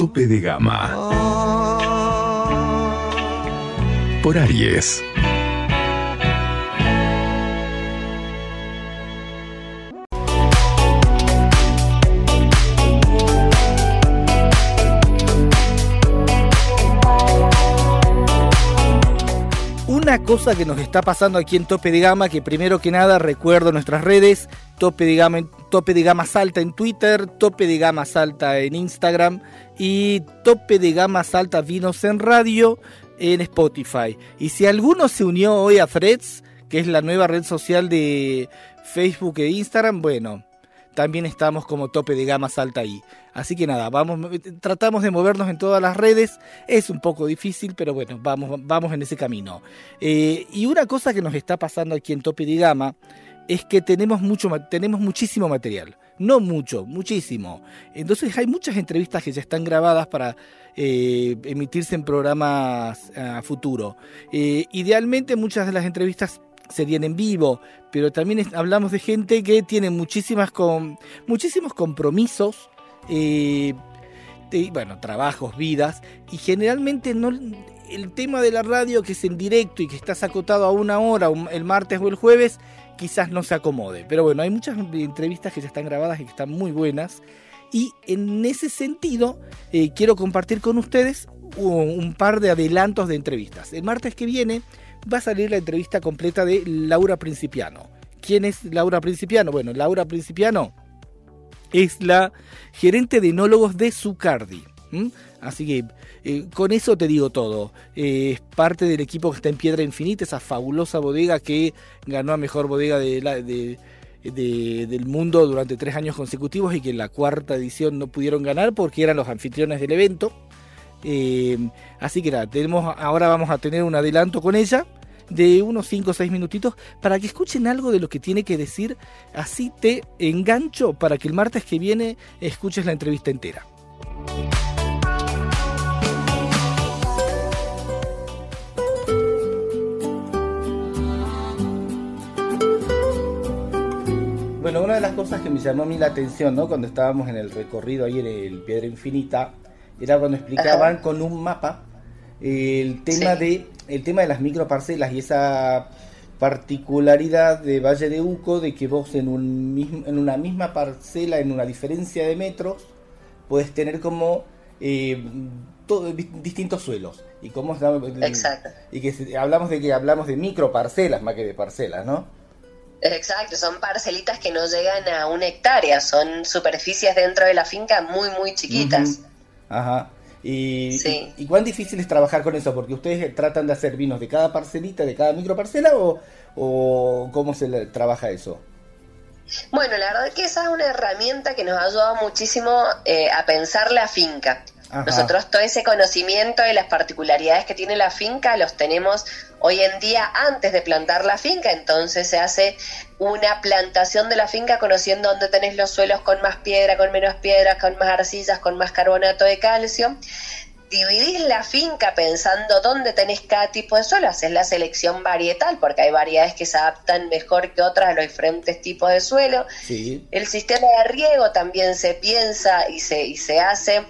Tope de Gama. Por Aries. Cosa que nos está pasando aquí en Tope de Gama, que primero que nada recuerdo nuestras redes, Tope de Gama, Tope de Gama Salta en Twitter, Tope de Gama Salta en Instagram y Tope de Gama Salta Vinos en Radio en Spotify. Y si alguno se unió hoy a Threads, que es la nueva red social de Facebook e Instagram, bueno, también estamos como tope de gama salta ahí. Así que nada, vamos, tratamos de movernos en todas las redes. Es un poco difícil, pero bueno, vamos, vamos en ese camino. Eh, y una cosa que nos está pasando aquí en tope de gama es que tenemos, mucho, tenemos muchísimo material. No mucho, muchísimo. Entonces hay muchas entrevistas que ya están grabadas para eh, emitirse en programas a futuro. Eh, idealmente muchas de las entrevistas serían en vivo, pero también hablamos de gente que tiene muchísimas muchísimos compromisos, eh, bueno, trabajos, vidas, y generalmente no, el tema de la radio que es en directo y que estás acotado a una hora, el martes o el jueves, quizás no se acomode. Pero bueno, hay muchas entrevistas que ya están grabadas y que están muy buenas. Y en ese sentido, eh, quiero compartir con ustedes un par de adelantos de entrevistas. El martes que viene va a salir la entrevista completa de Laura Principiano. ¿Quién es Laura Principiano? Bueno, Laura Principiano es la gerente de enólogos de Zucardi. Así que eh, con eso te digo todo. Eh, es parte del equipo que está en Piedra Infinita, esa fabulosa bodega que ganó a mejor bodega de, del mundo durante tres años consecutivos y que en la cuarta edición no pudieron ganar porque eran los anfitriones del evento. Eh, así que nada, tenemos, ahora vamos a tener un adelanto con ella de unos 5 o 6 minutitos para que escuchen algo de lo que tiene que decir. Así te engancho para que el martes que viene escuches la entrevista entera. Bueno, una de las cosas que me llamó a mí la atención, ¿no? Cuando estábamos en el recorrido ahí en el Piedra Infinita, era cuando explicaban con un mapa el tema de el tema de las microparcelas y esa particularidad de Valle de Uco de que vos en un mismo, en una misma parcela en una diferencia de metros puedes tener como eh, distintos suelos. Y cómo Exacto. y que hablamos de que hablamos de microparcelas más que de parcelas no Exacto, son parcelitas que no llegan a una hectárea, son superficies dentro de la finca muy, muy chiquitas. Ajá. Y, y, cuán difícil es trabajar con eso? Porque ustedes tratan de hacer vinos de cada parcelita, de cada microparcela, o, o cómo se trabaja eso? Bueno, la verdad es que esa es una herramienta que nos ha ayudado muchísimo eh, a pensar la finca. Nosotros todo ese conocimiento de las particularidades que tiene la finca los tenemos hoy en día antes de plantar la finca, entonces se hace una plantación de la finca conociendo dónde tenés los suelos con más piedra, con menos piedra, con más arcillas, con más carbonato de calcio. Dividís la finca pensando dónde tenés cada tipo de suelo, haces la selección varietal, porque hay variedades que se adaptan mejor que otras a los diferentes tipos de suelo. El sistema de riego también se piensa y se, y se hace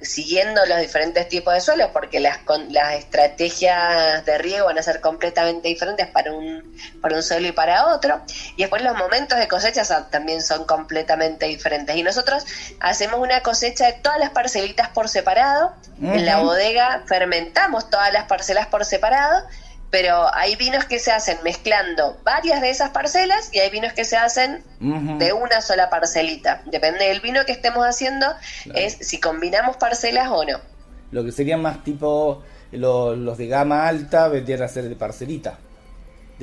siguiendo los diferentes tipos de suelos, porque las, las estrategias de riego van a ser completamente diferentes para un, para un suelo y para otro. Y después los momentos de cosecha también son completamente diferentes. Y nosotros hacemos una cosecha de todas las parcelitas por separado. En la bodega fermentamos todas las parcelas por separado pero hay vinos que se hacen mezclando varias de esas parcelas y hay vinos que se hacen de una sola parcelita. Depende del vino que estemos haciendo, es si combinamos parcelas o no. Lo que serían más tipo los, de gama alta vendrían a ser de parcelita.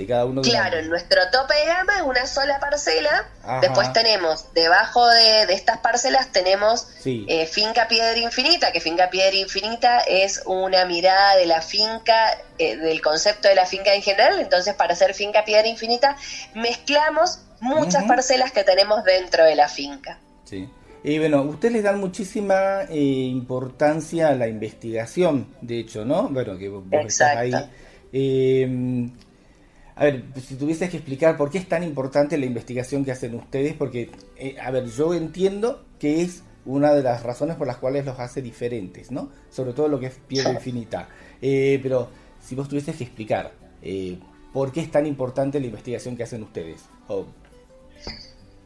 Cada uno de Claro, nuestro tope de gama es una sola parcela. Después tenemos, debajo de, estas parcelas tenemos eh, Finca Piedra Infinita, que Finca Piedra Infinita es una mirada de la finca, eh, del concepto de la finca en general. Entonces, para hacer Finca Piedra Infinita, mezclamos muchas parcelas que tenemos dentro de la finca. Sí. Y bueno, ustedes les dan muchísima eh, importancia a la investigación, de hecho, ¿no? Bueno, que vos estás ahí. Eh, a ver, si tuvieses que explicar por qué es tan importante la investigación que hacen ustedes, porque, eh, a ver, yo entiendo que es una de las razones por las cuales los hace diferentes, ¿no? Sobre todo lo que es piedra infinita. Eh, pero si vos tuvieses que explicar eh, por qué es tan importante la investigación que hacen ustedes.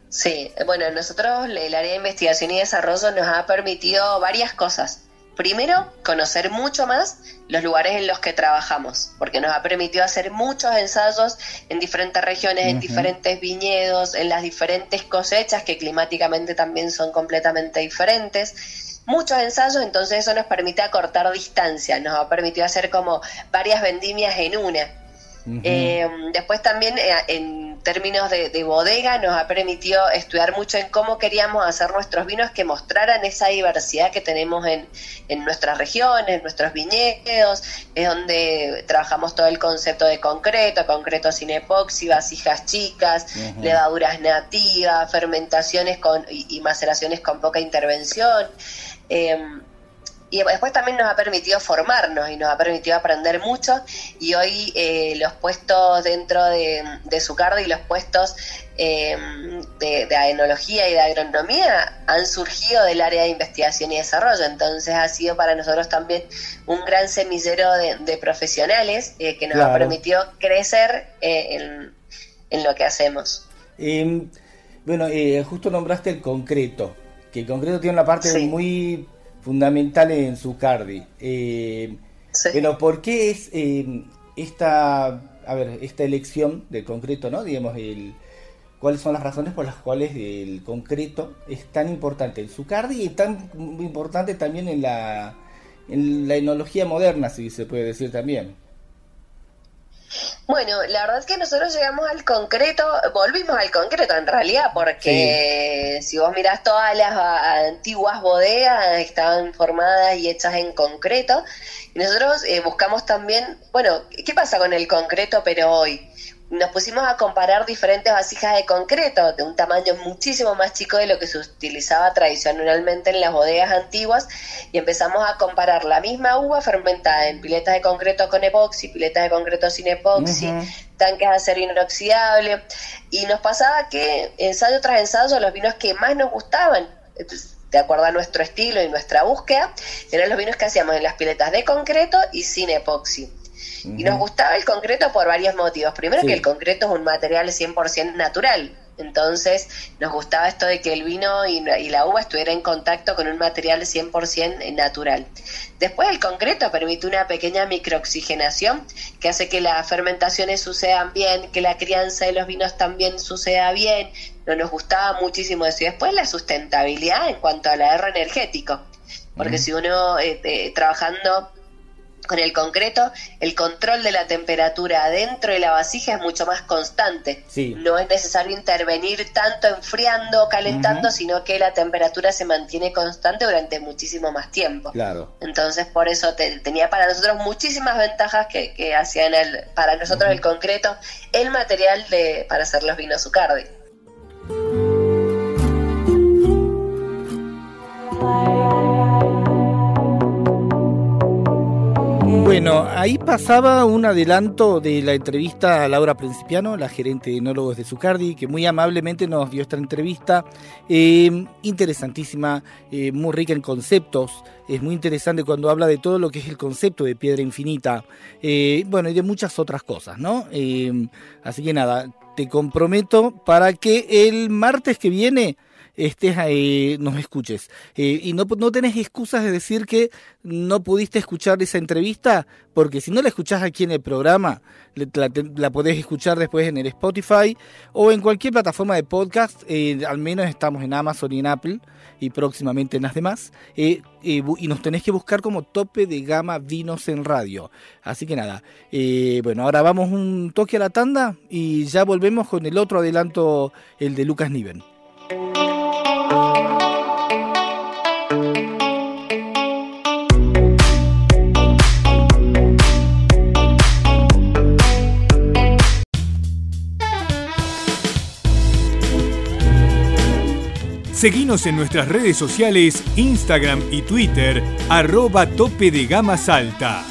Sí, bueno, nosotros el área de investigación y desarrollo nos ha permitido varias cosas. Primero, conocer mucho más los lugares en los que trabajamos, porque nos ha permitido hacer muchos ensayos en diferentes regiones, en diferentes viñedos, en las diferentes cosechas que climáticamente también son completamente diferentes. Muchos ensayos, entonces eso nos permite acortar distancia, nos ha permitido hacer como varias vendimias en una. Eh, después también eh, en términos de, bodega nos ha permitido estudiar mucho en cómo queríamos hacer nuestros vinos que mostraran esa diversidad que tenemos en, en nuestras regiones, en nuestros viñedos, es donde trabajamos todo el concepto de concreto, concreto sin epoxi, vasijas chicas, levaduras nativas, fermentaciones con, y, maceraciones con poca intervención. Eh, y después también nos ha permitido formarnos y nos ha permitido aprender mucho y hoy eh, los puestos dentro de, de Zucardi y los puestos eh, de, de enología y de agronomía han surgido del área de investigación y desarrollo, entonces ha sido para nosotros también un gran semillero de, profesionales eh, que nos ha permitido crecer en, en, lo que hacemos. Em, bueno, justo nombraste el concreto, que el concreto tiene una parte muy fundamentales en su Eh, Pero ¿por qué es eh, esta, a ver, esta elección del concreto, no? Digamos, el, cuáles son las razones por las cuales el concreto es tan importante en su y tan importante también en la, en la enología moderna, si se puede decir también. Bueno, la verdad es que nosotros llegamos al concreto, volvimos al concreto en realidad, porque si vos mirás todas las antiguas bodegas estaban formadas y hechas en concreto, y nosotros eh, buscamos también, bueno, ¿qué pasa con el concreto pero hoy? Nos pusimos a comparar diferentes vasijas de concreto de un tamaño muchísimo más chico de lo que se utilizaba tradicionalmente en las bodegas antiguas y empezamos a comparar la misma uva fermentada en piletas de concreto con epoxi, piletas de concreto sin epoxi, tanques de acero inoxidable y nos pasaba que ensayo tras ensayo los vinos que más nos gustaban de acuerdo a nuestro estilo y nuestra búsqueda, eran los vinos que hacíamos en las piletas de concreto y sin epoxi. Y nos gustaba el concreto por varios motivos. Primero que el concreto es un material 100% natural. Entonces nos gustaba esto de que el vino y, la uva estuviera en contacto con un material 100% natural. Después el concreto permite una pequeña microoxigenación que hace que las fermentaciones sucedan bien, que la crianza de los vinos también suceda bien. No nos gustaba muchísimo eso. Y después la sustentabilidad en cuanto al ahorro energético. Porque si uno eh, eh, trabajando con el concreto, el control de la temperatura dentro de la vasija es mucho más constante. No es necesario intervenir tanto enfriando o calentando, sino que la temperatura se mantiene constante durante muchísimo más tiempo. Claro. Entonces, por eso tenía para nosotros muchísimas ventajas que, hacían el, para nosotros el concreto el material de, para hacer los vinos Zucardi. Bueno, ahí pasaba un adelanto de la entrevista a Laura Principiano, la gerente de enólogos de Zucardi, que muy amablemente nos dio esta entrevista, eh, interesantísima, eh, muy rica en conceptos, es muy interesante cuando habla de todo lo que es el concepto de piedra infinita, eh, bueno, y de muchas otras cosas, ¿no? así que nada, te comprometo para que el martes que viene estés ahí, nos escuches. Eh, y no, no tenés excusas de decir que no pudiste escuchar esa entrevista, porque si no la escuchás aquí en el programa, la, podés escuchar después en el Spotify o en cualquier plataforma de podcast, eh, al menos estamos en Amazon y en Apple y próximamente en las demás, eh, y nos tenés que buscar como tope de gama vinos en radio. Así que nada, bueno, ahora vamos un toque a la tanda y ya volvemos con el otro adelanto, el de Lucas Niven. Seguimos en nuestras redes sociales, Instagram y Twitter, arroba tope de gama salta.